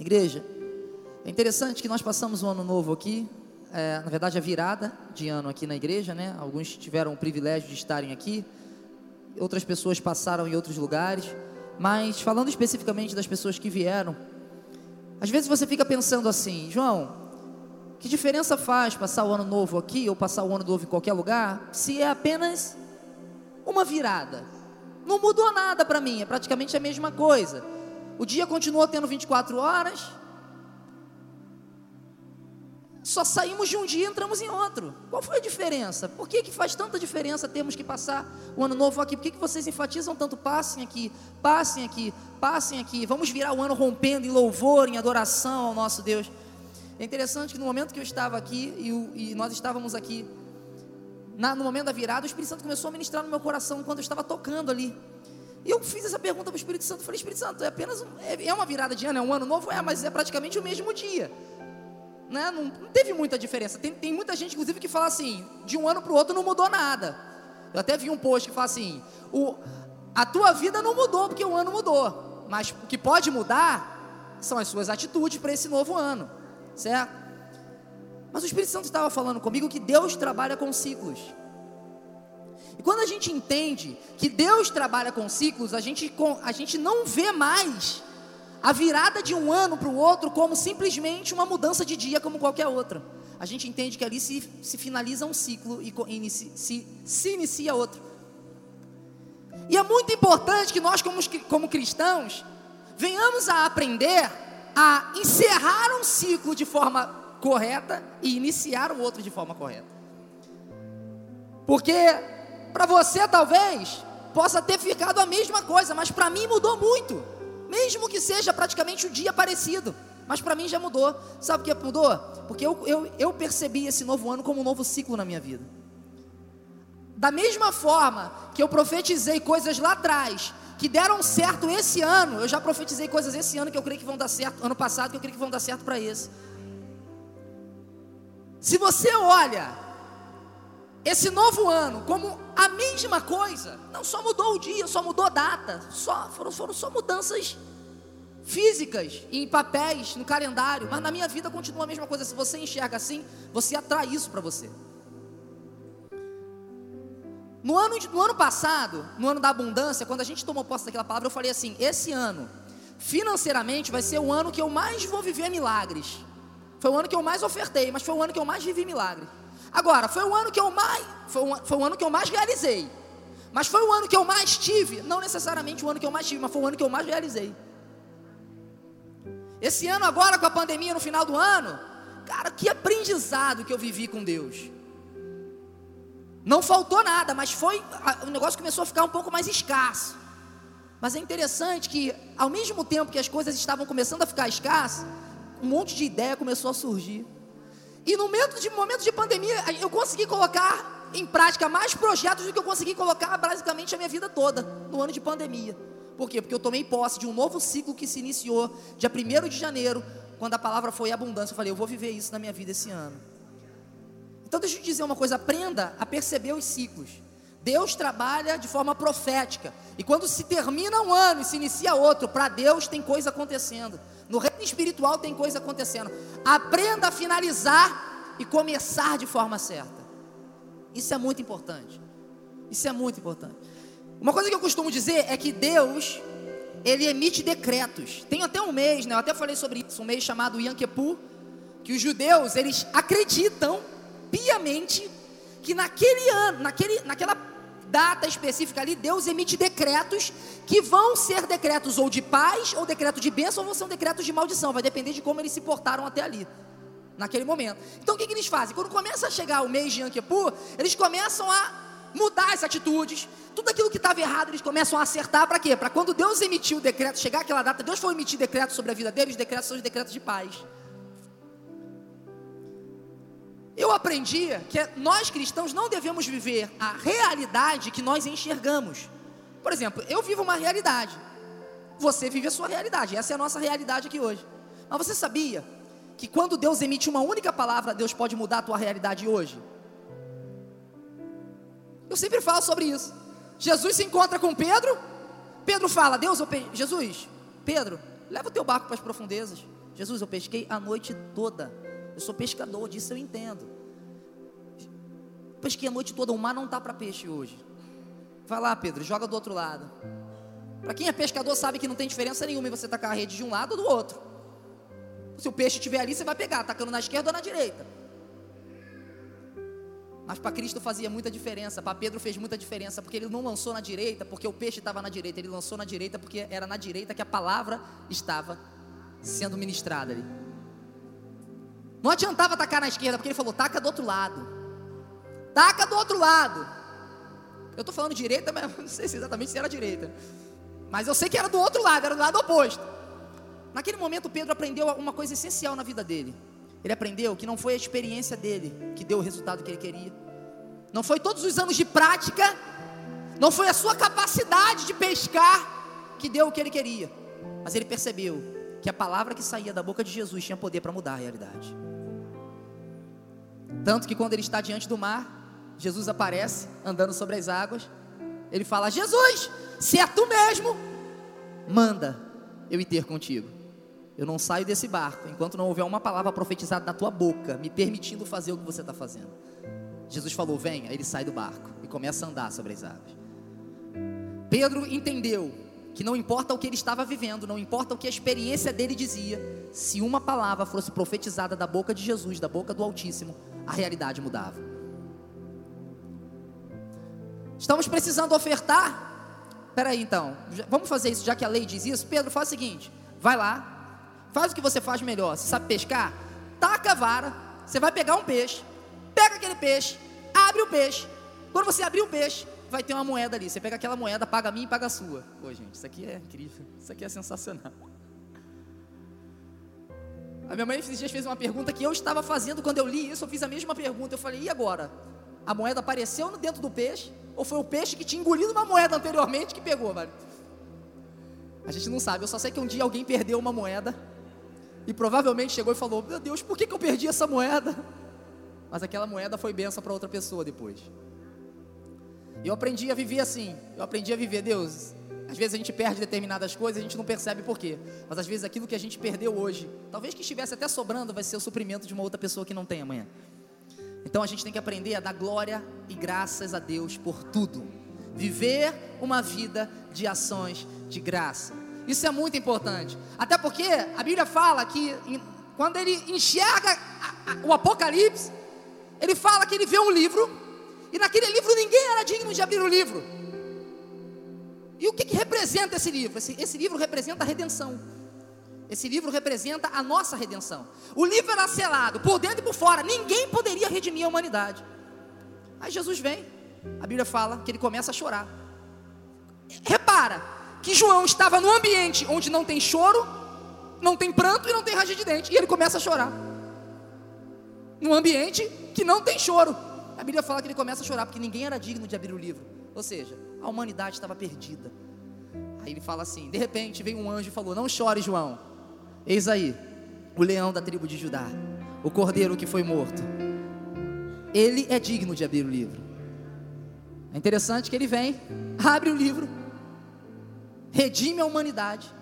Igreja, é interessante que nós passamos um ano novo aqui, é, na verdade a virada de ano aqui na igreja, né? Alguns tiveram o privilégio de estarem aqui, outras pessoas passaram em outros lugares, mas falando especificamente das pessoas que vieram, às vezes você fica pensando assim, João, que diferença faz passar o ano novo aqui ou passar o ano novo em qualquer lugar, se é apenas uma virada? Não mudou nada para mim, é praticamente a mesma coisa. O dia continuou tendo 24 horas, só saímos de um dia e entramos em outro. Qual foi a diferença? Por que, que faz tanta diferença termos que passar o ano novo aqui? Por que, que vocês enfatizam tanto? Passem aqui, passem aqui, passem aqui. Vamos virar o ano rompendo em louvor, em adoração ao nosso Deus. É interessante que no momento que eu estava aqui e, e nós estávamos aqui, na, no momento da virada, o Espírito Santo começou a ministrar no meu coração enquanto eu estava tocando ali. E eu fiz essa pergunta para o Espírito Santo. Falei, Espírito Santo, é apenas é, é uma virada de ano, é um ano novo? É, mas é praticamente o mesmo dia né, não, não, teve muita diferença. Tem, tem muita gente, inclusive, que fala assim: de um ano para o outro não mudou nada. Eu até vi um post que fala assim: o, a tua vida não mudou porque o ano mudou, mas o que pode mudar são as suas atitudes para esse novo ano, certo? Mas o Espírito Santo estava falando comigo que Deus trabalha com ciclos. E quando a gente entende que Deus trabalha com ciclos, a gente, a gente não vê mais a virada de um ano para o outro como simplesmente uma mudança de dia como qualquer outra. A gente entende que ali se, se finaliza um ciclo e inicia, se, se inicia outro. E é muito importante que nós, como, como cristãos, venhamos a aprender a encerrar um ciclo de forma correta e iniciar o outro de forma correta. Porque para você talvez possa ter ficado a mesma coisa, mas para mim mudou muito mesmo que seja praticamente um dia parecido. Mas para mim já mudou. Sabe o que mudou? Porque eu, eu, eu percebi esse novo ano como um novo ciclo na minha vida. Da mesma forma que eu profetizei coisas lá atrás, que deram certo esse ano, eu já profetizei coisas esse ano que eu creio que vão dar certo, ano passado que eu creio que vão dar certo para esse. Se você olha esse novo ano como a mesma coisa, não só mudou o dia, só mudou a data, só foram, foram só mudanças físicas em papéis, no calendário, mas na minha vida continua a mesma coisa. Se você enxerga assim, você atrai isso para você. No ano, no ano passado, no ano da abundância, quando a gente tomou posse daquela palavra, eu falei assim: esse ano, financeiramente, vai ser o ano que eu mais vou viver milagres. Foi o ano que eu mais ofertei, mas foi o ano que eu mais vivi milagres. Agora, foi o ano que eu mais, foi um, foi o ano que eu mais realizei. Mas foi o ano que eu mais tive, não necessariamente o ano que eu mais tive, mas foi o ano que eu mais realizei. Esse ano agora com a pandemia no final do ano, cara, que aprendizado que eu vivi com Deus. Não faltou nada, mas foi o negócio começou a ficar um pouco mais escasso. Mas é interessante que ao mesmo tempo que as coisas estavam começando a ficar escassas, um monte de ideia começou a surgir. E no momento de, momento de pandemia, eu consegui colocar em prática mais projetos do que eu consegui colocar basicamente a minha vida toda, no ano de pandemia. Por quê? Porque eu tomei posse de um novo ciclo que se iniciou dia 1 de janeiro, quando a palavra foi abundância. Eu falei, eu vou viver isso na minha vida esse ano. Então deixa eu te dizer uma coisa, aprenda a perceber os ciclos. Deus trabalha de forma profética. E quando se termina um ano e se inicia outro, para Deus tem coisa acontecendo. No reino espiritual tem coisa acontecendo. Aprenda a finalizar e começar de forma certa. Isso é muito importante. Isso é muito importante. Uma coisa que eu costumo dizer é que Deus, ele emite decretos. Tem até um mês, né? Eu até falei sobre isso, um mês chamado Yom Kippur, que os judeus, eles acreditam piamente que naquele ano, naquele, naquela data específica ali, Deus emite decretos que vão ser decretos ou de paz, ou decreto de bênção, ou vão ser decretos de maldição. Vai depender de como eles se portaram até ali, naquele momento. Então o que, que eles fazem? Quando começa a chegar o mês de Yom eles começam a mudar as atitudes, tudo aquilo que estava errado eles começam a acertar para quê? Para quando Deus emitiu o decreto, chegar aquela data, Deus foi emitir decretos sobre a vida deles, os decretos são os decretos de paz. Eu aprendi que nós cristãos não devemos viver a realidade que nós enxergamos. Por exemplo, eu vivo uma realidade. Você vive a sua realidade. Essa é a nossa realidade aqui hoje. Mas você sabia que quando Deus emite uma única palavra, Deus pode mudar a tua realidade hoje? Eu sempre falo sobre isso. Jesus se encontra com Pedro. Pedro fala: Deus, Jesus, Pedro, leva o teu barco para as profundezas. Jesus, eu pesquei a noite toda. Eu sou pescador, disso eu entendo. Pesquei a noite toda, o mar não está para peixe hoje. Vai lá, Pedro, joga do outro lado. Para quem é pescador sabe que não tem diferença nenhuma em você tacar a rede de um lado ou do outro. Se o peixe estiver ali, você vai pegar, tacando na esquerda ou na direita. Mas para Cristo fazia muita diferença, para Pedro fez muita diferença, porque ele não lançou na direita, porque o peixe estava na direita, ele lançou na direita porque era na direita que a palavra estava sendo ministrada ali. Não adiantava tacar na esquerda, porque ele falou: taca do outro lado, taca do outro lado. Eu estou falando direita, mas não sei se exatamente se era direita. Mas eu sei que era do outro lado, era do lado oposto. Naquele momento, Pedro aprendeu uma coisa essencial na vida dele. Ele aprendeu que não foi a experiência dele que deu o resultado que ele queria. Não foi todos os anos de prática, não foi a sua capacidade de pescar que deu o que ele queria. Mas ele percebeu que a palavra que saía da boca de Jesus tinha poder para mudar a realidade. Tanto que quando ele está diante do mar, Jesus aparece andando sobre as águas. Ele fala: Jesus, se é tu mesmo, manda eu ir ter contigo. Eu não saio desse barco enquanto não houver uma palavra profetizada na tua boca, me permitindo fazer o que você está fazendo. Jesus falou: Venha. Ele sai do barco e começa a andar sobre as águas. Pedro entendeu que não importa o que ele estava vivendo, não importa o que a experiência dele dizia, se uma palavra fosse profetizada da boca de Jesus, da boca do Altíssimo, a realidade mudava. Estamos precisando ofertar? Peraí então, vamos fazer isso, já que a lei diz isso. Pedro, faz o seguinte: vai lá, faz o que você faz melhor. Você sabe pescar? Taca a vara, você vai pegar um peixe, pega aquele peixe, abre o peixe. Quando você abrir o peixe, vai ter uma moeda ali. Você pega aquela moeda, paga a minha e paga a sua. Pô, gente, isso aqui é incrível. Isso aqui é sensacional. A minha mãe esses dias fez uma pergunta que eu estava fazendo quando eu li isso. Eu fiz a mesma pergunta. Eu falei, e agora? A moeda apareceu dentro do peixe? Ou foi o peixe que tinha engolido uma moeda anteriormente que pegou, velho? A gente não sabe. Eu só sei que um dia alguém perdeu uma moeda. E provavelmente chegou e falou: Meu Deus, por que, que eu perdi essa moeda? Mas aquela moeda foi benção para outra pessoa depois. Eu aprendi a viver assim. Eu aprendi a viver, Deus. Às vezes a gente perde determinadas coisas, a gente não percebe por quê. Mas às vezes aquilo que a gente perdeu hoje, talvez que estivesse até sobrando, vai ser o suprimento de uma outra pessoa que não tem amanhã. Então a gente tem que aprender a dar glória e graças a Deus por tudo. Viver uma vida de ações de graça. Isso é muito importante. Até porque a Bíblia fala que quando ele enxerga o Apocalipse, ele fala que ele vê um livro, e naquele livro ninguém era digno de abrir o livro. E o que, que representa esse livro? Esse, esse livro representa a redenção. Esse livro representa a nossa redenção. O livro era selado por dentro e por fora, ninguém poderia redimir a humanidade. Aí Jesus vem, a Bíblia fala que ele começa a chorar. Repara que João estava no ambiente onde não tem choro, não tem pranto e não tem ranger de dente, e ele começa a chorar num ambiente que não tem choro. A Bíblia fala que ele começa a chorar porque ninguém era digno de abrir o livro. Ou seja, a humanidade estava perdida. Aí ele fala assim: de repente veio um anjo e falou: Não chore, João. Eis aí o leão da tribo de Judá, o cordeiro que foi morto. Ele é digno de abrir o livro. É interessante que ele vem, abre o livro, redime a humanidade.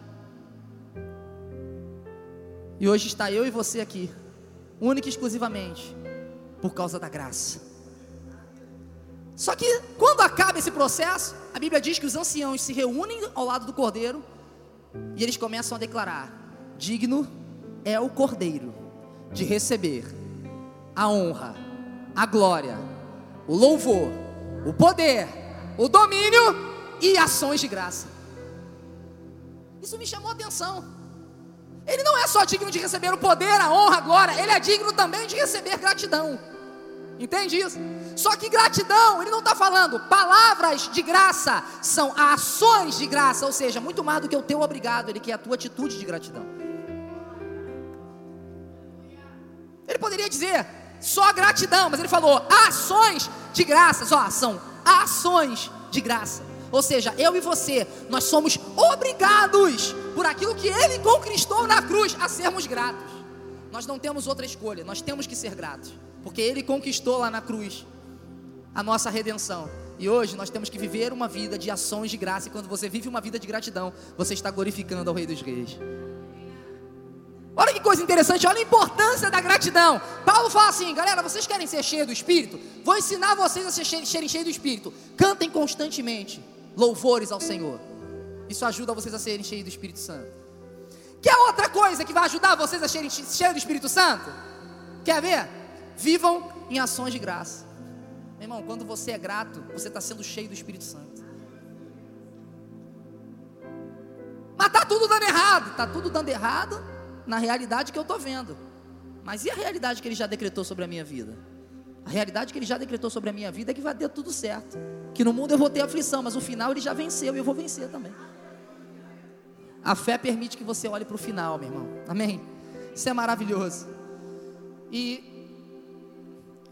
E hoje está eu e você aqui, única e exclusivamente por causa da graça. Só que quando acaba esse processo, a Bíblia diz que os anciãos se reúnem ao lado do cordeiro e eles começam a declarar: digno é o cordeiro de receber a honra, a glória, o louvor, o poder, o domínio e ações de graça. Isso me chamou a atenção. Ele não é só digno de receber o poder, a honra, a glória, ele é digno também de receber gratidão. Entende isso? Só que gratidão, ele não está falando palavras de graça, são ações de graça, ou seja, muito mais do que o teu obrigado, ele quer a tua atitude de gratidão. Ele poderia dizer só gratidão, mas ele falou ações de graça, só são ações de graça. Ou seja, eu e você, nós somos obrigados por aquilo que Ele conquistou na cruz a sermos gratos. Nós não temos outra escolha, nós temos que ser gratos, porque Ele conquistou lá na cruz a nossa redenção. E hoje nós temos que viver uma vida de ações de graça, e quando você vive uma vida de gratidão, você está glorificando ao Rei dos Reis. Olha que coisa interessante, olha a importância da gratidão. Paulo fala assim, galera, vocês querem ser cheios do Espírito? Vou ensinar vocês a serem cheios do Espírito. Cantem constantemente louvores ao Senhor. Isso ajuda vocês a serem cheios do Espírito Santo. Quer outra coisa que vai ajudar vocês a serem cheios do Espírito Santo? Quer ver? Vivam em ações de graça. Meu irmão, quando você é grato, você está sendo cheio do Espírito Santo. Mas está tudo dando errado. Está tudo dando errado na realidade que eu estou vendo. Mas e a realidade que ele já decretou sobre a minha vida? A realidade que ele já decretou sobre a minha vida é que vai ter tudo certo. Que no mundo eu vou ter aflição, mas o final ele já venceu e eu vou vencer também. A fé permite que você olhe para o final, meu irmão. Amém? Isso é maravilhoso. E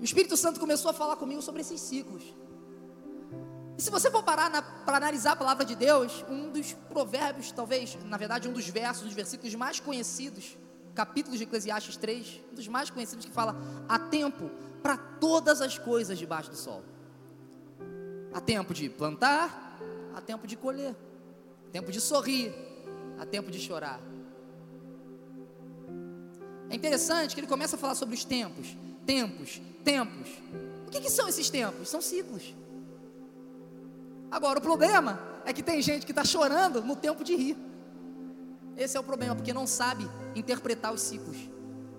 o Espírito Santo começou a falar comigo sobre esses ciclos. E se você for parar para analisar a palavra de Deus, um dos provérbios, talvez, na verdade, um dos versos, dos versículos mais conhecidos, capítulos de Eclesiastes 3, um dos mais conhecidos que fala: há tempo para todas as coisas debaixo do sol. Há tempo de plantar, há tempo de colher, há tempo de sorrir, há tempo de chorar. É interessante que ele começa a falar sobre os tempos, tempos, tempos. O que, que são esses tempos? São ciclos. Agora, o problema é que tem gente que está chorando no tempo de rir. Esse é o problema, porque não sabe interpretar os ciclos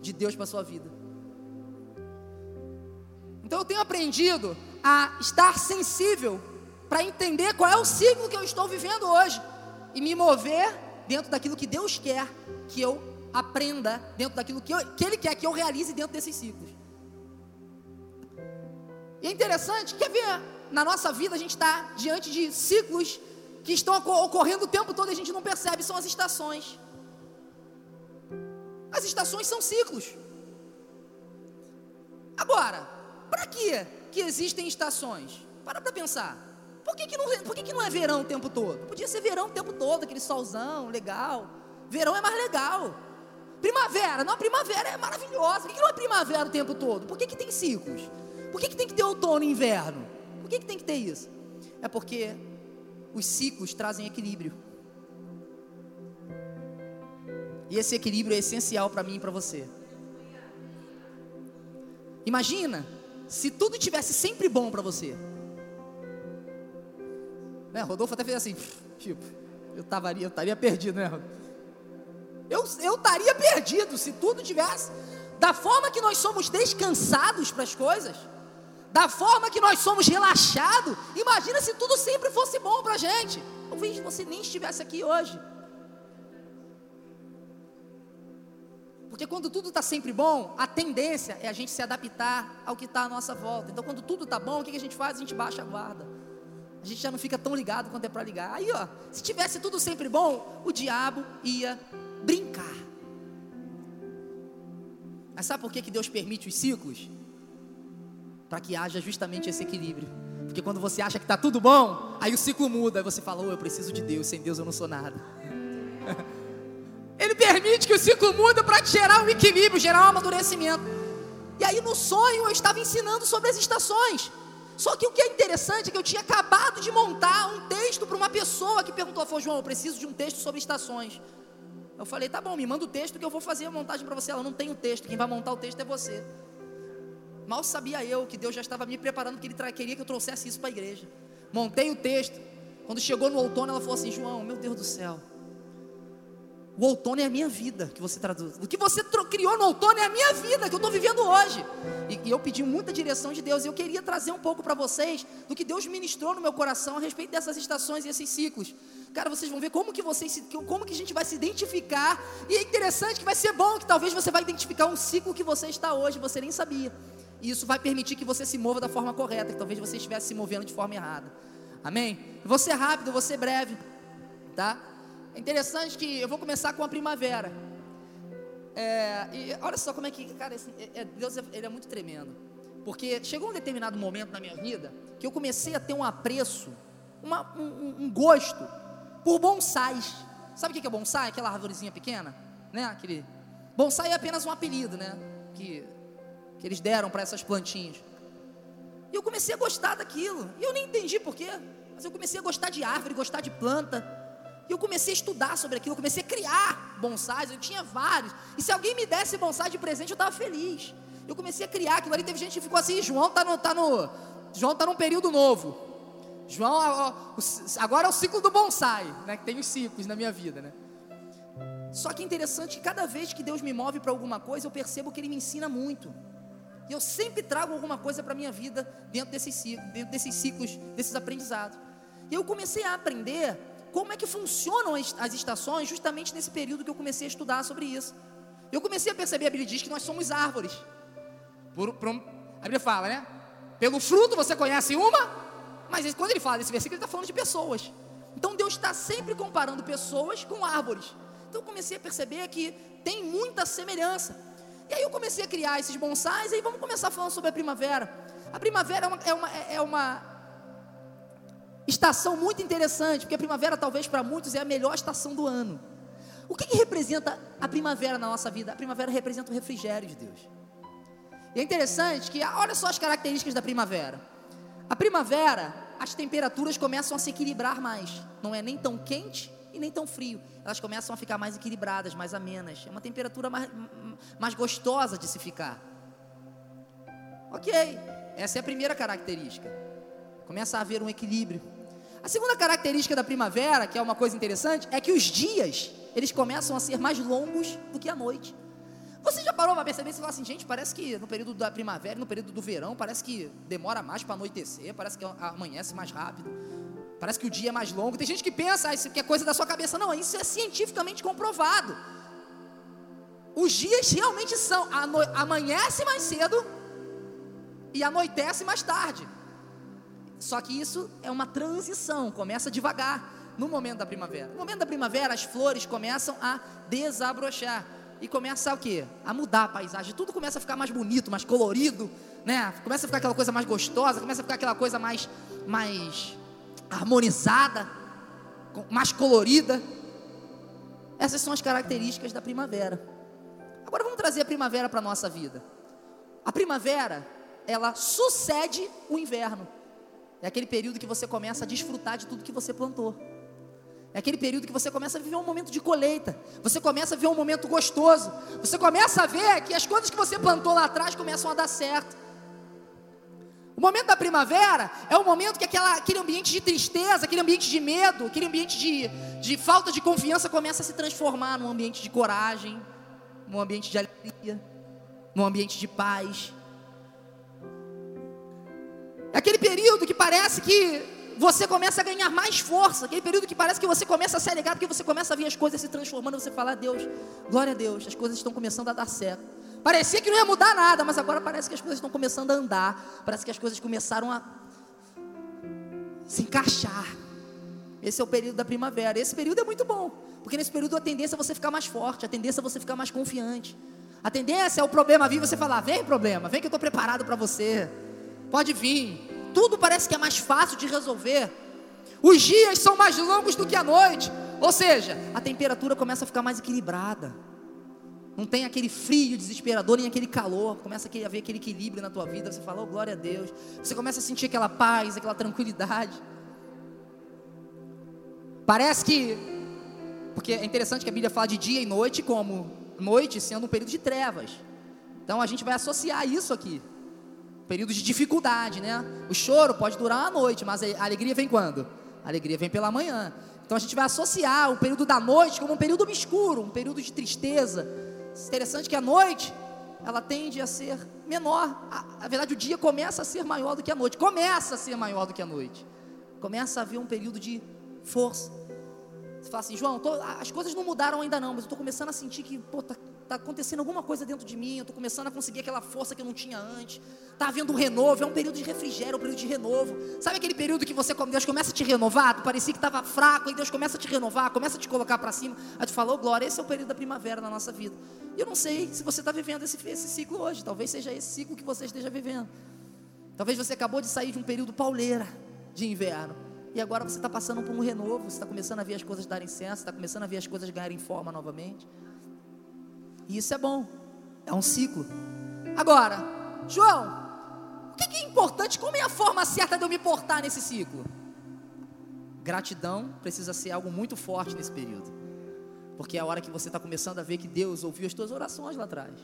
de Deus para a sua vida. Então eu tenho aprendido a estar sensível para entender qual é o ciclo que eu estou vivendo hoje e me mover dentro daquilo que Deus quer que eu aprenda, dentro daquilo que, eu, que Ele quer que eu realize dentro desses ciclos. E é interessante, quer ver na nossa vida a gente está diante de ciclos que estão ocorrendo o tempo todo e a gente não percebe, são as estações. As estações são ciclos. Agora, para que que existem estações? Para para pensar. Por que, que, não, por que, que não é verão o tempo todo? Podia ser verão o tempo todo, aquele solzão legal. Verão é mais legal. Primavera, não, primavera é maravilhosa. Por que, que não é primavera o tempo todo? Por que, que tem ciclos? Por que, que tem que ter outono e inverno? Por que, que tem que ter isso? É porque os ciclos trazem equilíbrio. E esse equilíbrio é essencial para mim e para você. Imagina se tudo tivesse sempre bom para você. Né? Rodolfo até fez assim, tipo, eu estaria eu estaria perdido, né? Eu estaria perdido se tudo tivesse da forma que nós somos descansados para as coisas da forma que nós somos relaxados, imagina se tudo sempre fosse bom para a gente. Talvez você nem estivesse aqui hoje. Porque quando tudo está sempre bom, a tendência é a gente se adaptar ao que está à nossa volta. Então, quando tudo está bom, o que a gente faz? A gente baixa a guarda. A gente já não fica tão ligado quanto é para ligar. Aí, ó, se tivesse tudo sempre bom, o diabo ia brincar. Mas sabe por que, que Deus permite os ciclos? Para que haja justamente esse equilíbrio. Porque quando você acha que está tudo bom, aí o ciclo muda, aí você fala, oh, eu preciso de Deus, sem Deus eu não sou nada. Ele permite que o ciclo muda para gerar um equilíbrio, gerar um amadurecimento. E aí no sonho eu estava ensinando sobre as estações. Só que o que é interessante é que eu tinha acabado de montar um texto para uma pessoa que perguntou, falou, João, eu preciso de um texto sobre estações. Eu falei, tá bom, me manda o texto que eu vou fazer a montagem para você. Ela não tem o texto, quem vai montar o texto é você. Mal sabia eu que Deus já estava me preparando, porque Ele queria que eu trouxesse isso para a igreja. Montei o texto. Quando chegou no outono, ela falou assim: João, meu Deus do céu. O outono é a minha vida que você traduz. O que você criou no outono é a minha vida que eu estou vivendo hoje. E, e, eu pedi muita direção de Deus. E eu queria trazer um pouco para vocês do que Deus ministrou no meu coração a respeito dessas estações e esses ciclos. Cara, vocês vão ver como que vocês, como que a gente vai se identificar. E é interessante que vai ser bom que talvez você vai identificar um ciclo que você está hoje, você nem sabia. E isso vai permitir que você se mova da forma correta, que talvez você estivesse se movendo de forma errada. Amém? Vou ser rápido, vou ser breve, tá? É interessante que eu vou começar com a primavera. É, e olha só como é que, cara, esse, é, é, Deus ele é muito tremendo. Porque chegou um determinado momento na minha vida que eu comecei a ter um apreço, uma, um, um, gosto por bonsais. Sabe o que é bonsai? Aquela árvorezinha pequena, né? Aquele bonsai é apenas um apelido, né? Que que eles deram para essas plantinhas. E eu comecei a gostar daquilo. E eu nem entendi porquê. Mas eu comecei a gostar de árvore, gostar de planta. E eu comecei a estudar sobre aquilo, eu comecei a criar bonsais, eu tinha vários. E se alguém me desse bonsai de presente, eu estava feliz. Eu comecei a criar aquilo ali, teve gente que ficou assim, João está no, tá no. João tá num período novo. João, agora é o ciclo do bonsai, né? Que tem os ciclos na minha vida, né? Só que é interessante que cada vez que Deus me move para alguma coisa, eu percebo que Ele me ensina muito. E eu sempre trago alguma coisa para a minha vida dentro desses, dentro desses ciclos, desses aprendizados. E eu comecei a aprender como é que funcionam as, as estações justamente nesse período que eu comecei a estudar sobre isso. Eu comecei a perceber, a Bíblia diz que nós somos árvores. Por, por, a Bíblia fala, né? Pelo fruto você conhece uma, mas quando ele fala desse versículo, ele está falando de pessoas. Então Deus está sempre comparando pessoas com árvores. Então eu comecei a perceber que tem muita semelhança. E aí eu comecei a criar esses bonsais, e aí vamos começar falando sobre a primavera. A primavera é uma, é uma, é uma estação muito interessante, porque a primavera talvez para muitos é a melhor estação do ano. O que, que representa a primavera na nossa vida? A primavera representa o refrigério de Deus. E é interessante que, olha só as características da primavera. A primavera, as temperaturas começam a se equilibrar mais. Não é nem tão quente e nem tão frio. Elas começam a ficar mais equilibradas, mais amenas. É uma temperatura mais, mais gostosa de se ficar. Ok, essa é a primeira característica. Começa a haver um equilíbrio. A segunda característica da primavera, que é uma coisa interessante, é que os dias eles começam a ser mais longos do que a noite. Você já parou para perceber e falar assim, gente, parece que no período da primavera, no período do verão, parece que demora mais para anoitecer, parece que amanhece mais rápido, parece que o dia é mais longo. Tem gente que pensa, ah, isso é coisa da sua cabeça. Não, isso é cientificamente comprovado. Os dias realmente são, amanhece mais cedo e anoitece mais tarde. Só que isso é uma transição, começa devagar no momento da primavera. No momento da primavera, as flores começam a desabrochar e começa o quê? A mudar a paisagem. Tudo começa a ficar mais bonito, mais colorido, né? Começa a ficar aquela coisa mais gostosa, começa a ficar aquela coisa mais, mais harmonizada, mais colorida. Essas são as características da primavera. Agora vamos trazer a primavera para a nossa vida. A primavera, ela sucede o inverno. É aquele período que você começa a desfrutar de tudo que você plantou. É aquele período que você começa a viver um momento de colheita. Você começa a viver um momento gostoso. Você começa a ver que as coisas que você plantou lá atrás começam a dar certo. O momento da primavera é o momento que aquela, aquele ambiente de tristeza, aquele ambiente de medo, aquele ambiente de, de falta de confiança começa a se transformar num ambiente de coragem, num ambiente de alegria, num ambiente de paz. É aquele período que parece que você começa a ganhar mais força. Aquele período que parece que você começa a se alegrar, porque você começa a ver as coisas se transformando. Você fala, Deus, glória a Deus, as coisas estão começando a dar certo. Parecia que não ia mudar nada, mas agora parece que as coisas estão começando a andar. Parece que as coisas começaram a se encaixar. Esse é o período da primavera. Esse período é muito bom, porque nesse período a tendência é você ficar mais forte, a tendência é você ficar mais confiante. A tendência é o problema vir você falar: vem problema, vem que eu estou preparado para você. Pode vir tudo parece que é mais fácil de resolver. Os dias são mais longos do que a noite. Ou seja, a temperatura começa a ficar mais equilibrada. Não tem aquele frio desesperador, nem aquele calor. Começa a haver aquele equilíbrio na tua vida. Você fala, oh, glória a Deus. Você começa a sentir aquela paz, aquela tranquilidade. Parece que. Porque é interessante que a Bíblia fala de dia e noite como noite sendo um período de trevas. Então a gente vai associar isso aqui período de dificuldade, né? O choro pode durar uma noite, mas a alegria vem quando? A alegria vem pela manhã. Então a gente vai associar o período da noite como um período obscuro, um período de tristeza. Interessante que a noite ela tende a ser menor. Na verdade, o dia começa a ser maior do que a noite. Começa a ser maior do que a noite. Começa a haver um período de força. Você fala assim, João, tô, as coisas não mudaram ainda não, mas eu estou começando a sentir que pô, tá está acontecendo alguma coisa dentro de mim, eu estou começando a conseguir aquela força que eu não tinha antes, está havendo um renovo, é um período de refrigério, um período de renovo. Sabe aquele período que você, Deus começa a te renovar, tu parecia que estava fraco, e Deus começa a te renovar, começa a te colocar para cima, aí tu falou, oh, glória, esse é o período da primavera na nossa vida. E eu não sei se você está vivendo esse, esse ciclo hoje, talvez seja esse ciclo que você esteja vivendo. Talvez você acabou de sair de um período pauleira de inverno. E agora você está passando por um renovo, você está começando a ver as coisas darem senso, está começando a ver as coisas ganharem forma novamente. E isso é bom. É um ciclo. Agora, João, o que é importante? Como é a forma certa de eu me portar nesse ciclo? Gratidão precisa ser algo muito forte nesse período. Porque é a hora que você está começando a ver que Deus ouviu as tuas orações lá atrás.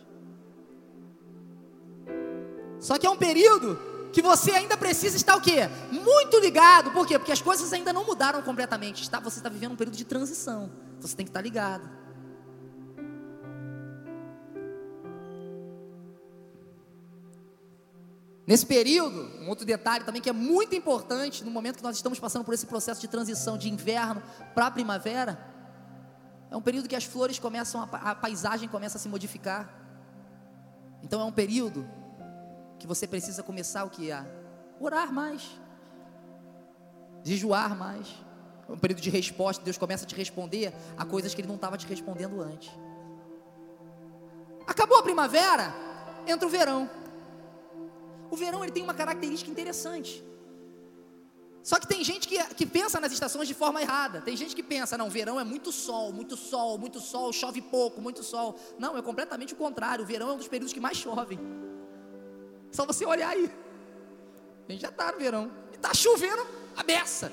Só que é um período que você ainda precisa estar o quê? Muito ligado. Por quê? Porque as coisas ainda não mudaram completamente. Você está vivendo um período de transição. Você tem que estar ligado. Nesse período, um outro detalhe também que é muito importante no momento que nós estamos passando por esse processo de transição de inverno para primavera, é um período que as flores começam, a, a paisagem começa a se modificar. Então é um período que você precisa começar o que? A orar mais, jejuar mais. É um período de resposta, Deus começa a te responder a coisas que Ele não estava te respondendo antes. Acabou a primavera, entra o verão. O verão ele tem uma característica interessante. Só que tem gente que, que pensa nas estações de forma errada. Tem gente que pensa, não, verão é muito sol, muito sol, muito sol, chove pouco, muito sol. Não, é completamente o contrário. O verão é um dos períodos que mais chovem. Só você olhar aí. A gente já está no verão. E está chovendo a beça.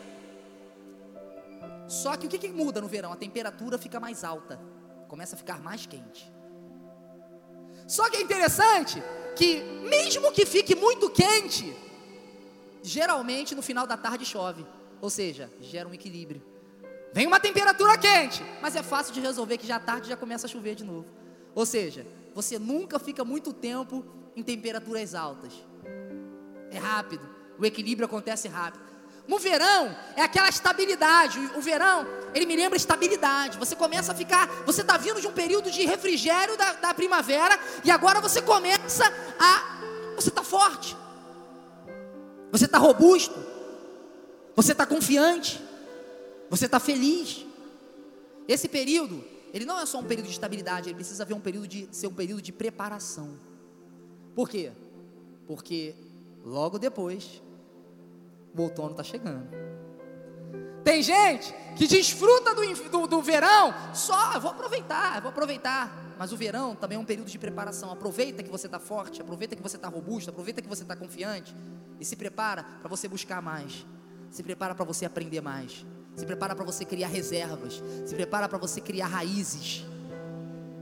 Só que o que, que muda no verão? A temperatura fica mais alta. Começa a ficar mais quente. Só que é interessante que, mesmo que fique muito quente, geralmente no final da tarde chove. Ou seja, gera um equilíbrio. Vem uma temperatura quente, mas é fácil de resolver que já à tarde já começa a chover de novo. Ou seja, você nunca fica muito tempo em temperaturas altas. É rápido, o equilíbrio acontece rápido. No verão, é aquela estabilidade. O verão, ele me lembra estabilidade. Você começa a ficar. Você está vindo de um período de refrigério da, da primavera. E agora você começa a. Você está forte. Você está robusto. Você está confiante. Você está feliz. Esse período, ele não é só um período de estabilidade, ele precisa ver um período de ser um período de preparação. Por quê? Porque logo depois o outono está chegando. Tem gente que desfruta do, do, do verão só, eu vou aproveitar, vou aproveitar. Mas o verão também é um período de preparação. Aproveita que você está forte, aproveita que você está robusto, aproveita que você está confiante e se prepara para você buscar mais. Se prepara para você aprender mais. Se prepara para você criar reservas. Se prepara para você criar raízes.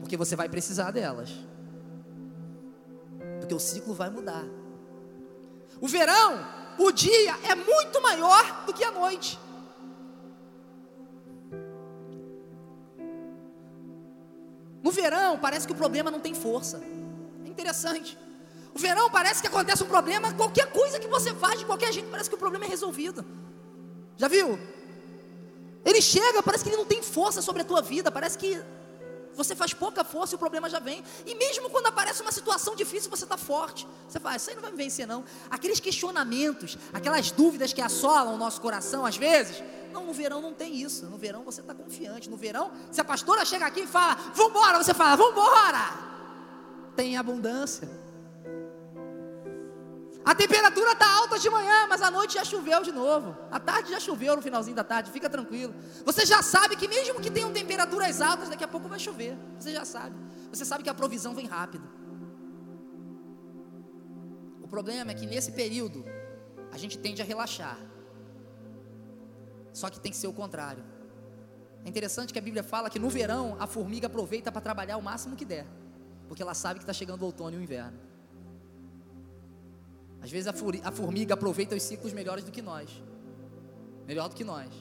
Porque você vai precisar delas. Porque o ciclo vai mudar. O verão o dia é muito maior do que a noite. No verão, parece que o problema não tem força. É interessante. O verão parece que acontece um problema, qualquer coisa que você faz de qualquer jeito, parece que o problema é resolvido. Já viu? Ele chega, parece que ele não tem força sobre a tua vida, parece que você faz pouca força e o problema já vem. E mesmo quando aparece uma situação difícil, você está forte. Você fala, isso aí não vai me vencer, não. Aqueles questionamentos, aquelas dúvidas que assolam o nosso coração às vezes. Não, no verão não tem isso. No verão você está confiante. No verão, se a pastora chega aqui e fala, vambora, você fala, vambora. Tem abundância. A temperatura está alta de manhã, mas à noite já choveu de novo. À tarde já choveu no finalzinho da tarde, fica tranquilo. Você já sabe que mesmo que tenham temperaturas altas, daqui a pouco vai chover. Você já sabe. Você sabe que a provisão vem rápido. O problema é que nesse período a gente tende a relaxar. Só que tem que ser o contrário. É interessante que a Bíblia fala que no verão a formiga aproveita para trabalhar o máximo que der, porque ela sabe que está chegando o outono e o inverno. Às vezes a formiga aproveita os ciclos melhores do que nós. Melhor do que nós.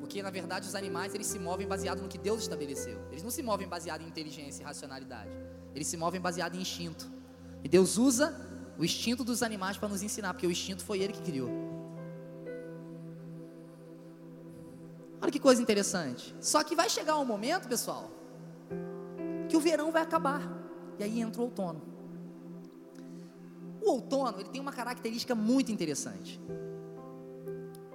Porque na verdade os animais eles se movem baseado no que Deus estabeleceu. Eles não se movem baseado em inteligência e racionalidade. Eles se movem baseado em instinto. E Deus usa o instinto dos animais para nos ensinar, porque o instinto foi ele que criou. Olha que coisa interessante. Só que vai chegar um momento, pessoal, que o verão vai acabar. E aí entra o outono. Outono ele tem uma característica muito interessante.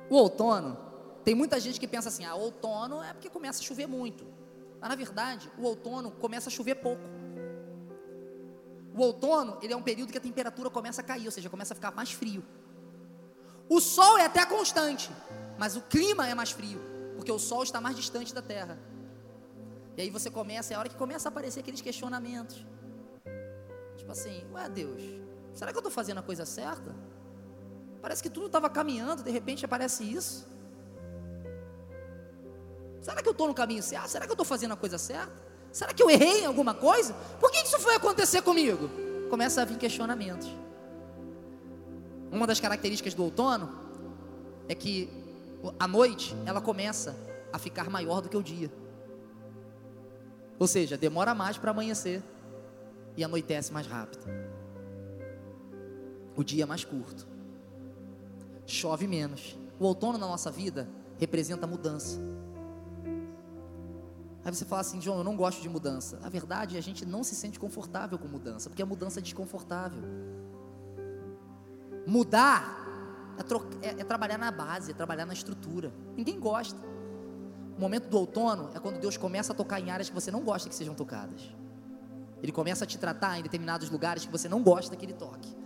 O outono, tem muita gente que pensa assim: ah, outono é porque começa a chover muito. Mas na verdade, o outono começa a chover pouco. O outono, ele é um período que a temperatura começa a cair, ou seja, começa a ficar mais frio. O sol é até constante, mas o clima é mais frio, porque o sol está mais distante da terra. E aí você começa, é a hora que começa a aparecer aqueles questionamentos. Tipo assim, ué Deus, Será que eu estou fazendo a coisa certa? Parece que tudo estava caminhando, de repente aparece isso. Será que eu estou no caminho certo? Será que eu estou fazendo a coisa certa? Será que eu errei em alguma coisa? Por que isso foi acontecer comigo? Começa a vir questionamentos. Uma das características do outono é que a noite ela começa a ficar maior do que o dia. Ou seja, demora mais para amanhecer e anoitece mais rápido. O dia é mais curto. Chove menos. O outono na nossa vida representa mudança. Aí você fala assim, João, eu não gosto de mudança. A verdade é a gente não se sente confortável com mudança, porque a mudança é desconfortável. Mudar é, é, é, trabalhar na base, é trabalhar na estrutura. Ninguém gosta. O momento do outono é quando Deus começa a tocar em áreas que você não gosta que sejam tocadas. Ele começa a te tratar em determinados lugares que você não gosta que ele toque.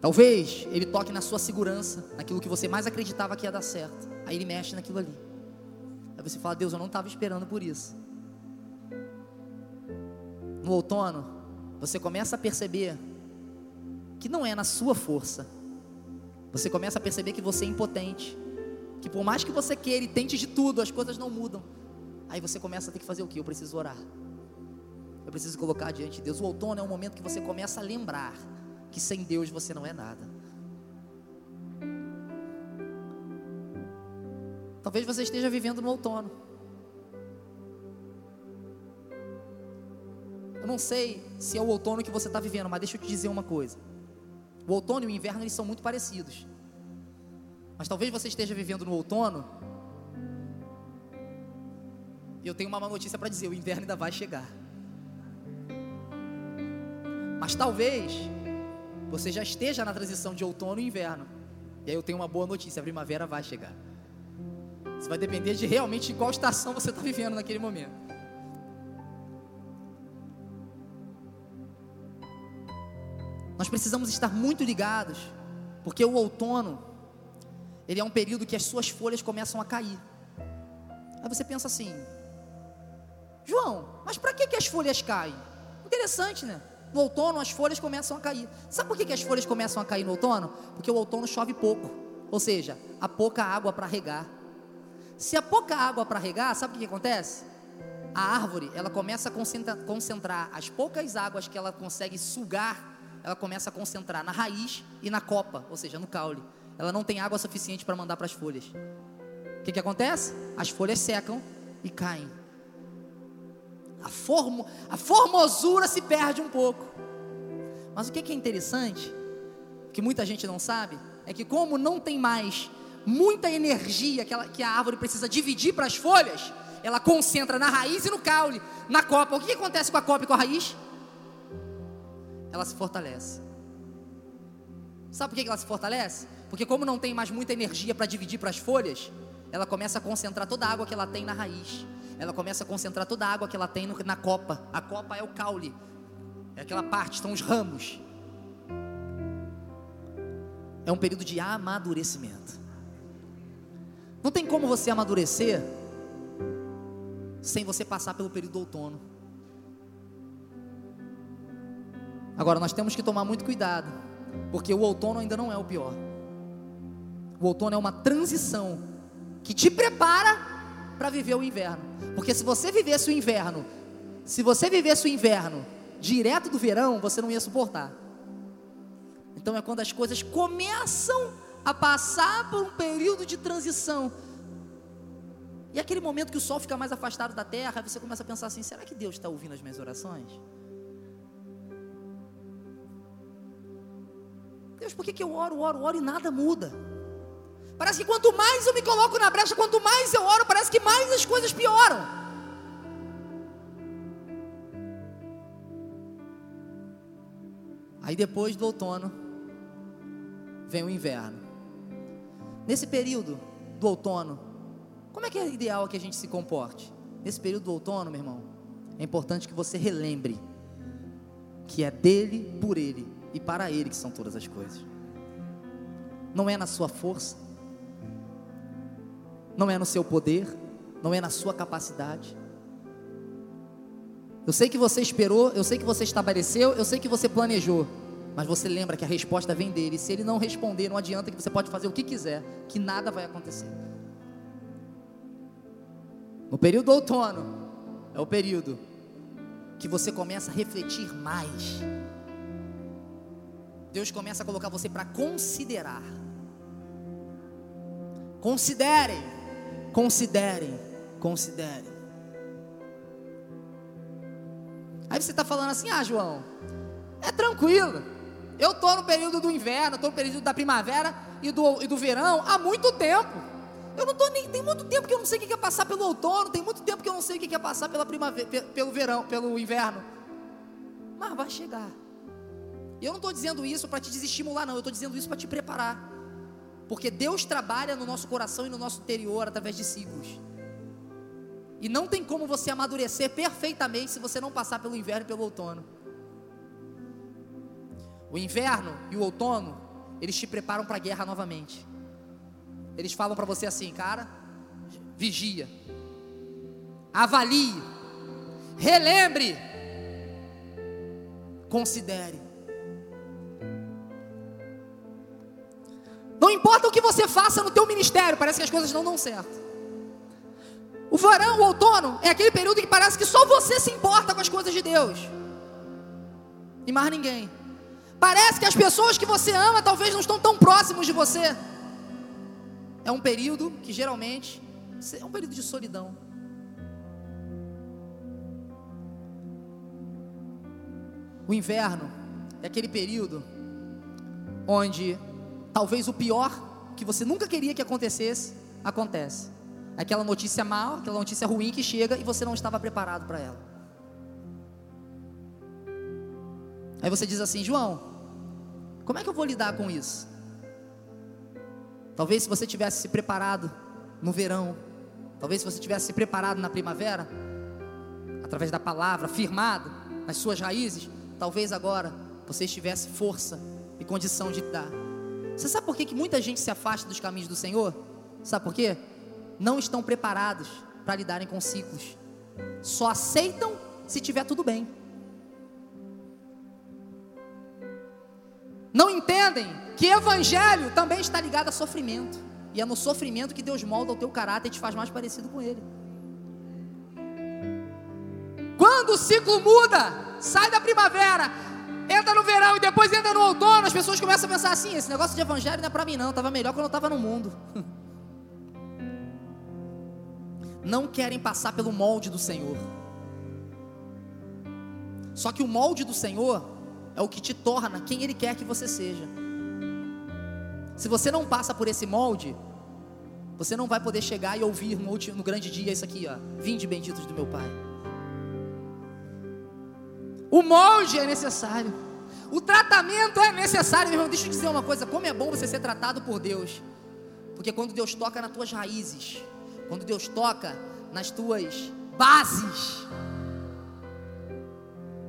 Talvez ele toque na sua segurança, naquilo que você mais acreditava que ia dar certo. Aí ele mexe naquilo ali. Aí você fala: Deus, eu não estava esperando por isso. No outono, você começa a perceber que não é na sua força. Você começa a perceber que você é impotente. Que por mais que você queira e tente de tudo, as coisas não mudam. Aí você começa a ter que fazer o que? Eu preciso orar. Eu preciso colocar diante de Deus. O outono é um momento que você começa a lembrar que sem Deus você não é nada. Talvez você esteja vivendo no outono. Eu não sei se é o outono que você está vivendo, mas deixa eu te dizer uma coisa. O outono e o inverno eles são muito parecidos. Mas talvez você esteja vivendo no outono. E eu tenho uma má notícia para dizer: o inverno ainda vai chegar. Mas talvez você já esteja na transição de outono e inverno. E aí eu tenho uma boa notícia: a primavera vai chegar. Isso vai depender de realmente qual estação você está vivendo naquele momento. Nós precisamos estar muito ligados, porque o outono, ele é um período que as suas folhas começam a cair. Aí você pensa assim, João, mas para que, que as folhas caem? Interessante, né? No outono as folhas começam a cair. Sabe por que, que as folhas começam a cair no outono? Porque o outono chove pouco, ou seja, há pouca água para regar. Se há pouca água para regar, sabe o que, que acontece? A árvore ela começa a concentrar, concentrar as poucas águas que ela consegue sugar, ela começa a concentrar na raiz e na copa, ou seja, no caule. Ela não tem água suficiente para mandar para as folhas. O que, que acontece? As folhas secam e caem a, formo, a formosura se perde um pouco. Mas o que é interessante, que muita gente não sabe, é que como não tem mais muita energia que, ela, que a árvore precisa dividir para as folhas, ela concentra na raiz e no caule, na copa. O que acontece com a copa e com a raiz? Ela se fortalece. Sabe por que ela se fortalece? Porque como não tem mais muita energia para dividir para as folhas, ela começa a concentrar toda a água que ela tem na raiz ela começa a concentrar toda a água que ela tem na copa. A copa é o caule, é aquela parte, são os ramos. É um período de amadurecimento. Não tem como você amadurecer sem você passar pelo período do outono. Agora, nós temos que tomar muito cuidado, porque o outono ainda não é o pior. O outono é uma transição que te prepara para viver o inverno. Porque se você vivesse o inverno, se você vivesse o inverno direto do verão, você não ia suportar. Então é quando as coisas começam a passar por um período de transição. E aquele momento que o sol fica mais afastado da terra, você começa a pensar assim: será que Deus está ouvindo as minhas orações? Deus, por que, que eu oro, oro, oro e nada muda? Parece que quanto mais eu me coloco na brecha, quanto mais eu oro, parece que mais as coisas pioram. Aí depois do outono, vem o inverno. Nesse período do outono, como é que é ideal que a gente se comporte? Nesse período do outono, meu irmão, é importante que você relembre que é dele, por ele e para ele que são todas as coisas. Não é na sua força, não é no seu poder, não é na sua capacidade. Eu sei que você esperou, eu sei que você estabeleceu, eu sei que você planejou. Mas você lembra que a resposta vem dele. Se ele não responder, não adianta que você pode fazer o que quiser, que nada vai acontecer. No período do outono, é o período que você começa a refletir mais. Deus começa a colocar você para considerar. Considerem, considerem, considerem. Aí você está falando assim, ah, João, é tranquilo. Eu estou no período do inverno, estou no período da primavera e do, e do verão há muito tempo. Eu não estou nem. Tem muito tempo que eu não sei o que é passar pelo outono, tem muito tempo que eu não sei o que é passar pela primavera, pelo verão, pelo inverno. Mas vai chegar. E eu não estou dizendo isso para te desestimular, não. Eu estou dizendo isso para te preparar. Porque Deus trabalha no nosso coração e no nosso interior através de ciclos. E não tem como você amadurecer perfeitamente se você não passar pelo inverno e pelo outono. O inverno e o outono, eles te preparam para a guerra novamente. Eles falam para você assim, cara, vigia, avalie, relembre, considere. Importa o que você faça no teu ministério, parece que as coisas não dão certo. O verão, o outono, é aquele período que parece que só você se importa com as coisas de Deus. E mais ninguém. Parece que as pessoas que você ama talvez não estão tão próximos de você é um período que geralmente é um período de solidão. O inverno é aquele período onde talvez o pior que você nunca queria que acontecesse, acontece. Aquela notícia mal, aquela notícia ruim que chega e você não estava preparado para ela. Aí você diz assim, João, como é que eu vou lidar com isso? Talvez se você tivesse se preparado no verão, talvez se você tivesse se preparado na primavera, através da palavra, firmado nas suas raízes, talvez agora você tivesse força e condição de dar. Você sabe por que, que muita gente se afasta dos caminhos do Senhor? Sabe por quê? Não estão preparados para lidarem com ciclos. Só aceitam se tiver tudo bem. Não entendem que evangelho também está ligado a sofrimento. E é no sofrimento que Deus molda o teu caráter e te faz mais parecido com Ele. Quando o ciclo muda, sai da primavera, entra no verão e depois entra no outono, as pessoas começam a pensar assim: esse negócio de evangelho não é para mim, não. Estava melhor quando eu estava no mundo. Não querem passar pelo molde do Senhor. Só que o molde do Senhor é o que te torna quem Ele quer que você seja. Se você não passa por esse molde, você não vai poder chegar e ouvir no, grande dia isso aqui, ó. Vinde benditos do meu Pai. O molde é necessário. O tratamento é necessário, meu irmão. Deixa eu dizer uma coisa: como é bom você ser tratado por Deus. Porque quando Deus toca nas tuas raízes, quando Deus toca nas tuas bases,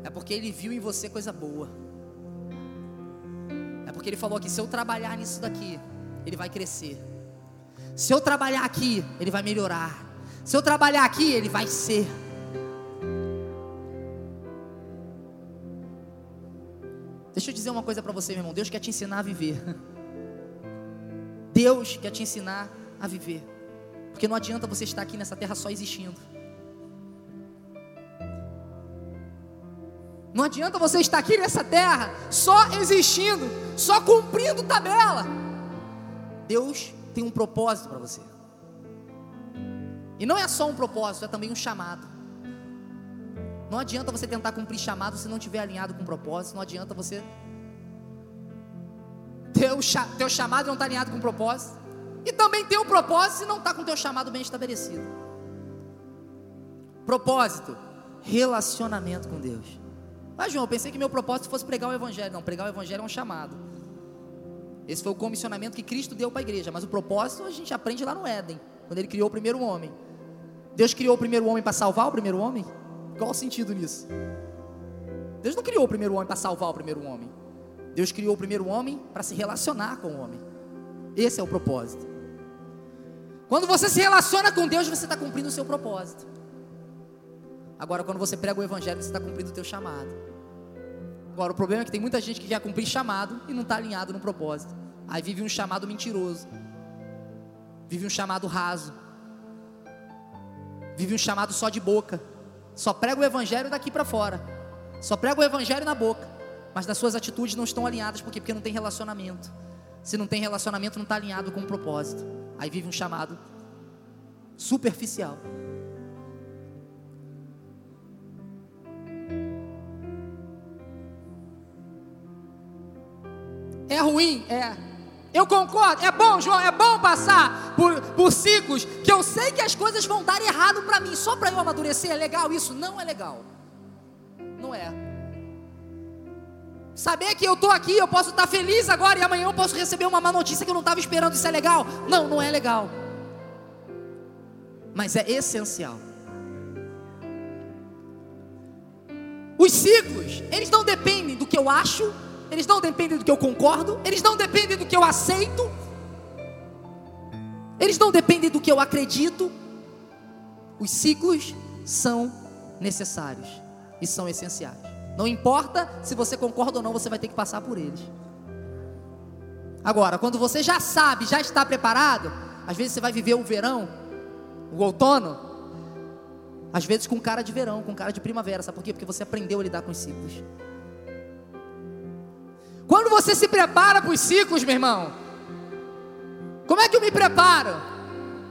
é porque Ele viu em você coisa boa. É porque Ele falou que se eu trabalhar nisso daqui, Ele vai crescer. Se eu trabalhar aqui, Ele vai melhorar. Se eu trabalhar aqui, Ele vai ser. Deixa eu dizer uma coisa para você, meu irmão. Deus quer te ensinar a viver. Deus quer te ensinar a viver. Porque não adianta você estar aqui nessa terra só existindo. Não adianta você estar aqui nessa terra só existindo, só cumprindo tabela. Deus tem um propósito para você. E não é só um propósito, é também um chamado. Não adianta você tentar cumprir chamado se não estiver alinhado com o propósito. Não adianta você. Teu, teu chamado não está alinhado com o propósito. E também tem um propósito se não está com o teu chamado bem estabelecido. Propósito: relacionamento com Deus. Mas, João, eu pensei que meu propósito fosse pregar o Evangelho. Não, pregar o Evangelho é um chamado. Esse foi o comissionamento que Cristo deu para a igreja. Mas o propósito a gente aprende lá no Éden, quando ele criou o primeiro homem. Deus criou o primeiro homem para salvar o primeiro homem? Qual o sentido nisso? Deus não criou o primeiro homem para salvar o primeiro homem. Deus criou o primeiro homem para se relacionar com o homem. Esse é o propósito. Quando você se relaciona com Deus, você está cumprindo o seu propósito. Agora, quando você prega o evangelho, você está cumprindo o teu chamado. Agora, o problema é que tem muita gente que quer cumprir chamado e não está alinhado no propósito. Aí vive um chamado mentiroso. Vive um chamado raso. Vive um chamado só de boca. Só prega o evangelho daqui para fora. Só prega o evangelho na boca. Mas nas suas atitudes não estão alinhadas. Por quê? Porque não tem relacionamento. Se não tem relacionamento, não está alinhado com o propósito. Aí vive um chamado superficial. É ruim? É. Eu concordo. É bom, João, é bom passar por, por ciclos que eu sei que as coisas vão dar errado para só para eu amadurecer. É legal isso? Não é legal. Não é. Saber que eu estou aqui, eu posso estar feliz agora e amanhã eu posso receber uma má notícia que eu não estava esperando. Isso é legal? Não, não é legal. Mas é essencial. Os ciclos, eles não dependem do que eu acho, eles não dependem do que eu concordo, eles não dependem do que eu aceito, eles não dependem do que eu acredito. Os ciclos são necessários e são essenciais. Não importa se você concorda ou não, você vai ter que passar por eles. Agora, quando você já sabe, já está preparado, às vezes você vai viver o verão, o outono, às vezes com cara de verão, com cara de primavera. Sabe por quê? Porque você aprendeu a lidar com os ciclos. Quando você se prepara para os ciclos, meu irmão, como é que eu me preparo?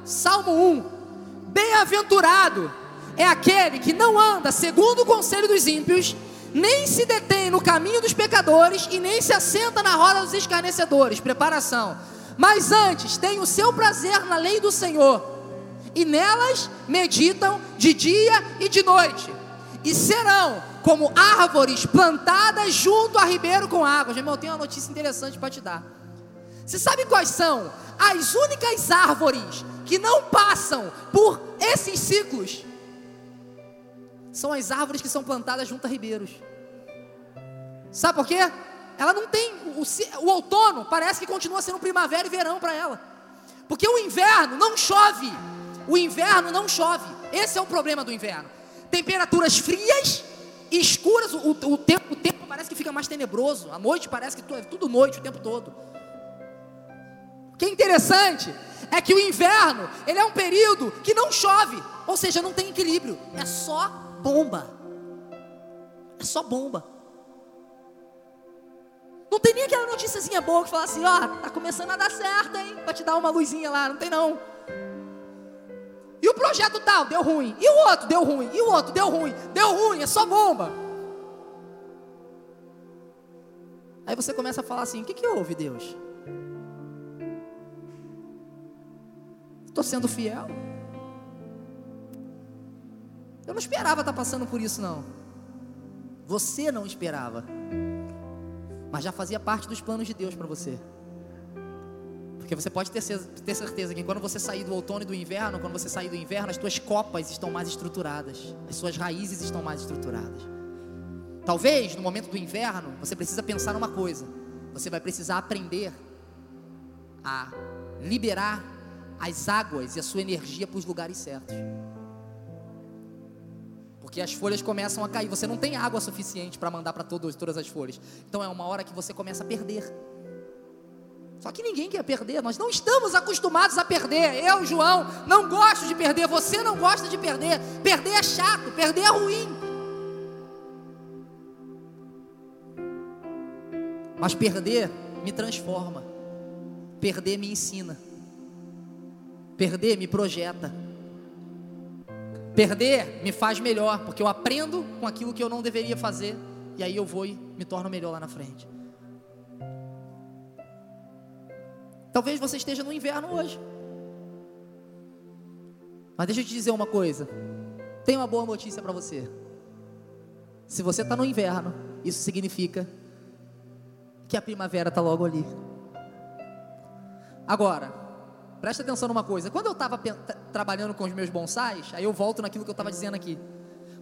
Salmo 1: Bem-aventurado é aquele que não anda segundo o conselho dos ímpios, nem se detém no caminho dos pecadores e nem se assenta na roda dos escarnecedores. Preparação. Mas antes tem o seu prazer na lei do Senhor, e nelas meditam de dia e de noite, e serão como árvores plantadas junto a ribeiro com águas. Meu irmão, eu tenho uma notícia interessante para te dar. Você sabe quais são as únicas árvores que não passam por esses ciclos? São as árvores que são plantadas junto a ribeiros. Sabe por quê? Ela não tem. O, o outono parece que continua sendo primavera e verão para ela. Porque o inverno não chove. O inverno não chove. Esse é o problema do inverno. Temperaturas frias escuras, o, o, tempo, o tempo parece que fica mais tenebroso, a noite parece que é tudo noite o tempo todo. Que é interessante é que o inverno, ele é um período que não chove, ou seja, não tem equilíbrio, é só bomba. É só bomba. Não tem nem aquela noticiazinha boa que fala assim, ó, tá começando a dar certo, hein? Pra te dar uma luzinha lá, não tem não. E o projeto tal, deu ruim. E o outro, deu ruim. E o outro, deu ruim. Deu ruim, é só bomba. Aí você começa a falar assim: o que, que houve, Deus? Estou sendo fiel. Eu não esperava estar passando por isso, não. Você não esperava. Mas já fazia parte dos planos de Deus para você. Porque você pode ter, certeza que quando você sair do outono e do inverno, quando você sair do inverno, as tuas copas estão mais estruturadas, as suas raízes estão mais estruturadas. Talvez no momento do inverno você precisa pensar numa coisa: você vai precisar aprender a liberar as águas e a sua energia para os lugares certos. Porque as folhas começam a cair, você não tem água suficiente para mandar para todas as folhas. Então é uma hora que você começa a perder. Só que ninguém quer perder, nós não estamos acostumados a perder. Eu, João, não gosto de perder, você não gosta de perder. Perder é chato, perder é ruim. Mas perder me transforma, perder me ensina, perder me projeta, perder me faz melhor, porque eu aprendo com aquilo que eu não deveria fazer, e aí eu vou e me torno melhor lá na frente. Talvez você esteja no inverno hoje. Mas deixa eu te dizer uma coisa. Tem uma boa notícia para você. Se você está no inverno, isso significa que a primavera está logo ali. Agora, presta atenção numa coisa. Quando eu estava trabalhando com os meus bonsais, aí eu volto naquilo que eu estava dizendo aqui.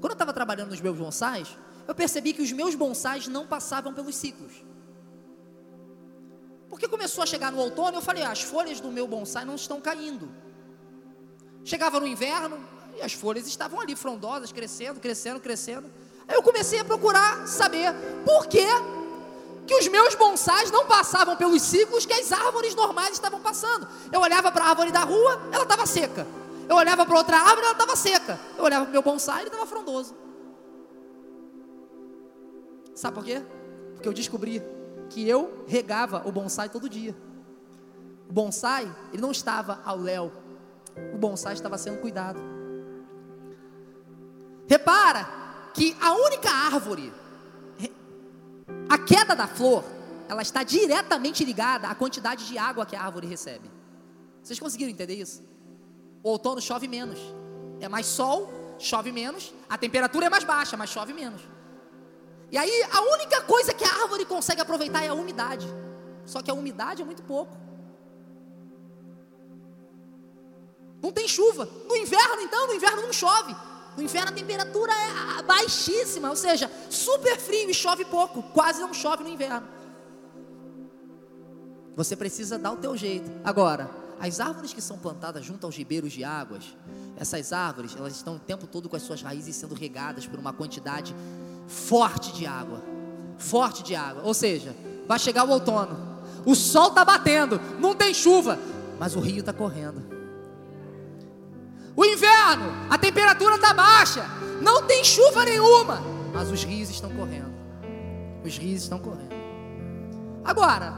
Quando eu estava trabalhando nos meus bonsais, eu percebi que os meus bonsais não passavam pelos ciclos. Porque começou a chegar no outono, eu falei, ah, as folhas do meu bonsai não estão caindo. Chegava no inverno, e as folhas estavam ali frondosas, crescendo, crescendo, crescendo. Aí eu comecei a procurar saber por que que os meus bonsais não passavam pelos ciclos que as árvores normais estavam passando. Eu olhava para a árvore da rua, ela estava seca. Eu olhava para outra árvore, ela estava seca. Eu olhava para o meu bonsai, ele estava frondoso. Sabe por quê? Porque eu descobri que eu regava o bonsai todo dia. O bonsai, ele não estava ao léu. O bonsai estava sendo cuidado. Repara que a única árvore a queda da flor, ela está diretamente ligada à quantidade de água que a árvore recebe. Vocês conseguiram entender isso? O outono chove menos. É mais sol, chove menos. A temperatura é mais baixa, mas chove menos. E aí a única coisa que a árvore consegue aproveitar é a umidade. Só que a umidade é muito pouco. Não tem chuva. No inverno, então, no inverno não chove. No inverno a temperatura é baixíssima, ou seja, super frio e chove pouco, quase não chove no inverno. Você precisa dar o teu jeito. Agora, as árvores que são plantadas junto aos ribeiros de águas, essas árvores, elas estão o tempo todo com as suas raízes sendo regadas por uma quantidade forte de água. Forte de água. Ou seja, vai chegar o outono. O sol está batendo, não tem chuva, mas o rio está correndo. O inverno, a temperatura está baixa, não tem chuva nenhuma, mas os rios estão correndo. Os rios estão correndo. Agora,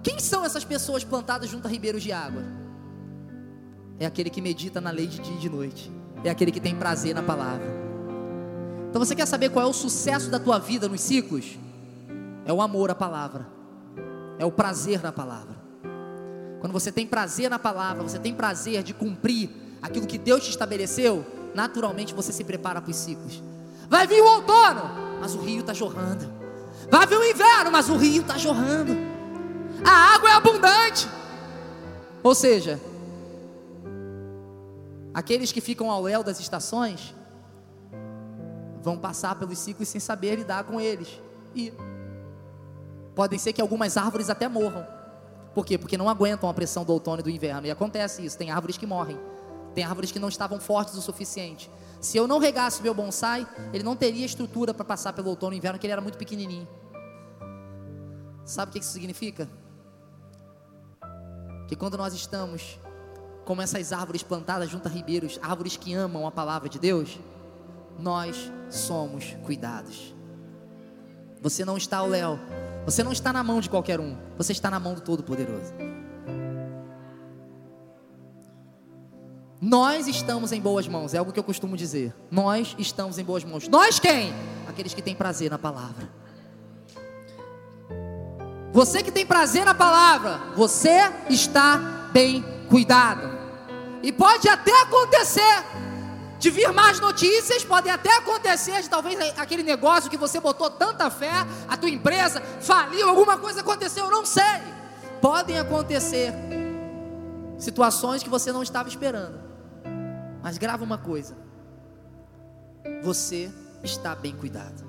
quem são essas pessoas plantadas junto a ribeiros de água? É aquele que medita na lei de dia e de noite. É aquele que tem prazer na palavra. Então você quer saber qual é o sucesso da tua vida nos ciclos? É o amor à palavra. É o prazer na palavra. Quando você tem prazer na palavra, você tem prazer de cumprir aquilo que Deus te estabeleceu, naturalmente você se prepara para os ciclos. Vai vir o outono, mas o rio está jorrando. Vai vir o inverno, mas o rio está jorrando. A água é abundante. Ou seja, aqueles que ficam ao léu das estações vão passar pelos ciclos sem saber lidar com eles. E podem ser que algumas árvores até morram. Por quê? Porque não aguentam a pressão do outono e do inverno. E acontece isso, tem árvores que morrem. Tem árvores que não estavam fortes o suficiente. Se eu não regasse meu bonsai, ele não teria estrutura para passar pelo outono e inverno, porque ele era muito pequenininho. Sabe o que isso significa? Que quando nós estamos como essas árvores plantadas junto a ribeiros, árvores que amam a palavra de Deus, nós somos cuidados. Você não está ao léu, você não está na mão de qualquer um, você está na mão do Todo-Poderoso. Nós estamos em boas mãos, é algo que eu costumo dizer. Nós estamos em boas mãos. Nós quem? Aqueles que têm prazer na palavra. Você que tem prazer na palavra, você está bem cuidado. E pode até acontecer de vir mais notícias, pode até acontecer de talvez aquele negócio que você botou tanta fé, a tua empresa faliu, alguma coisa aconteceu, eu não sei. Podem acontecer situações que você não estava esperando. Mas grava uma coisa: você está bem cuidado.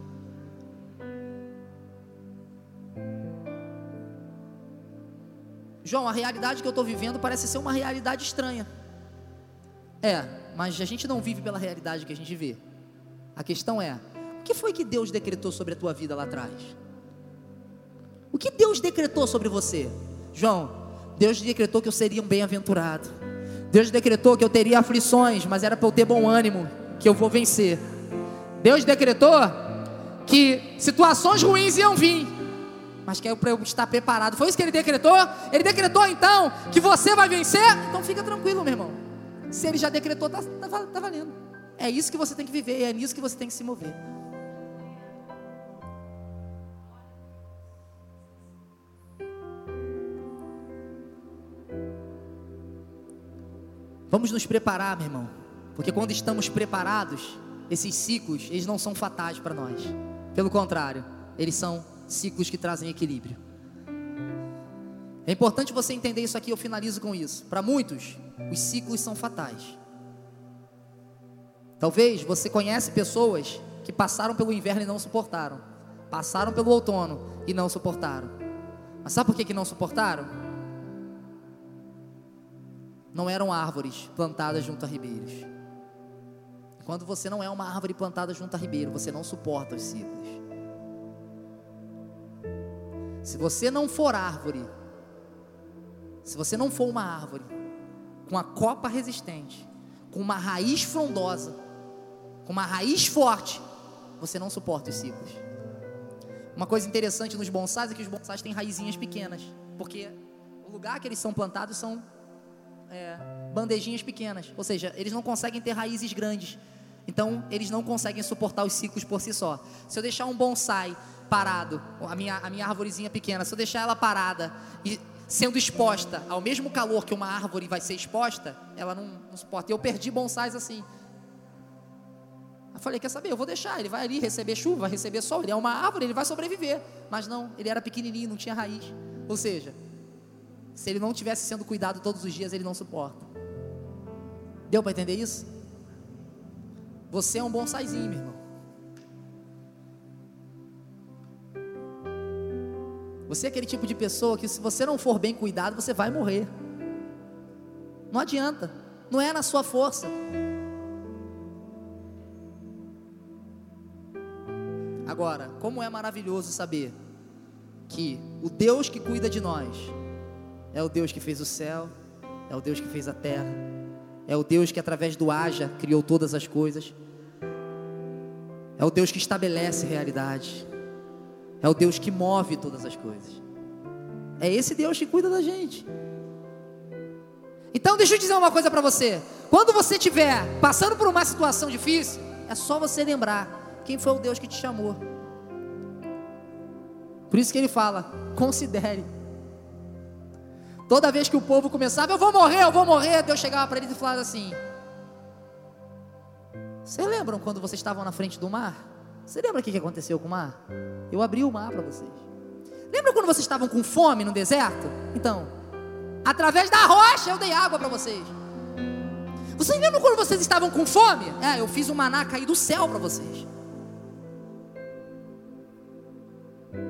João, a realidade que eu estou vivendo parece ser uma realidade estranha. É, mas a gente não vive pela realidade que a gente vê. A questão é: o que foi que Deus decretou sobre a tua vida lá atrás? O que Deus decretou sobre você? João, Deus decretou que eu seria um bem-aventurado. Deus decretou que eu teria aflições, mas era para eu ter bom ânimo, que eu vou vencer. Deus decretou que situações ruins iam vir, mas que é para eu estar preparado. Foi isso que ele decretou? Ele decretou então que você vai vencer? Então fica tranquilo, meu irmão. Se ele já decretou, tá, tá, tá valendo. É isso que você tem que viver, é nisso que você tem que se mover. Vamos nos preparar, meu irmão, porque quando estamos preparados, esses ciclos, eles não são fatais para nós. Pelo contrário, eles são ciclos que trazem equilíbrio. É importante você entender isso aqui, eu finalizo com isso. Para muitos, os ciclos são fatais. Talvez você conhece pessoas que passaram pelo inverno e não suportaram. Passaram pelo outono e não suportaram. Mas sabe por que, que não suportaram? Não eram árvores plantadas junto a ribeiros. Quando você não é uma árvore plantada junto a ribeiro, você não suporta os ciclos. Se você não for árvore, se você não for uma árvore com a copa resistente, com uma raiz frondosa, com uma raiz forte, você não suporta os ciclos. Uma coisa interessante nos bonsais é que os bonsais têm raizinhas pequenas, porque o lugar que eles são plantados são é, bandejinhas pequenas, ou seja, eles não conseguem ter raízes grandes, então eles não conseguem suportar os ciclos por si só. Se eu deixar um bonsai parado, a minha, a minha árvorezinha pequena, se eu deixar ela parada e sendo exposta ao mesmo calor que uma árvore vai ser exposta, ela não, não suporta. Eu perdi bonsais assim. Eu falei, quer saber? Eu vou deixar. Ele vai ali receber chuva, receber sol. Ele é uma árvore, ele vai sobreviver. Mas não, ele era pequenininho, não tinha raiz. Ou seja, se ele não tivesse sendo cuidado todos os dias, ele não suporta. Deu para entender isso? Você é um bonsaizinho, meu irmão. Você é aquele tipo de pessoa que, se você não for bem cuidado, você vai morrer. Não adianta. Não é na sua força. Agora, como é maravilhoso saber que o Deus que cuida de nós é o Deus que fez o céu, é o Deus que fez a terra, é o Deus que através do haja criou todas as coisas, é o Deus que estabelece realidade, é o Deus que move todas as coisas. É esse Deus que cuida da gente. Então deixa eu dizer uma coisa para você. Quando você estiver passando por uma situação difícil, é só você lembrar quem foi o Deus que te chamou. Por isso que ele fala: considere. Toda vez que o povo começava, eu vou morrer, eu vou morrer, Deus chegava para eles e falava assim: Vocês lembram quando vocês estavam na frente do mar? Você lembra o que aconteceu com o mar? Eu abri o mar para vocês. Lembra quando vocês estavam com fome no deserto? Então, através da rocha eu dei água para vocês. Vocês lembram quando vocês estavam com fome? É, eu fiz o maná cair do céu para vocês.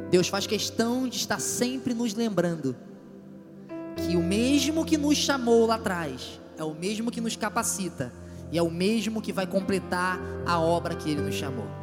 Deus faz questão de estar sempre nos lembrando que o mesmo que nos chamou lá atrás é o mesmo que nos capacita e é o mesmo que vai completar a obra que ele nos chamou.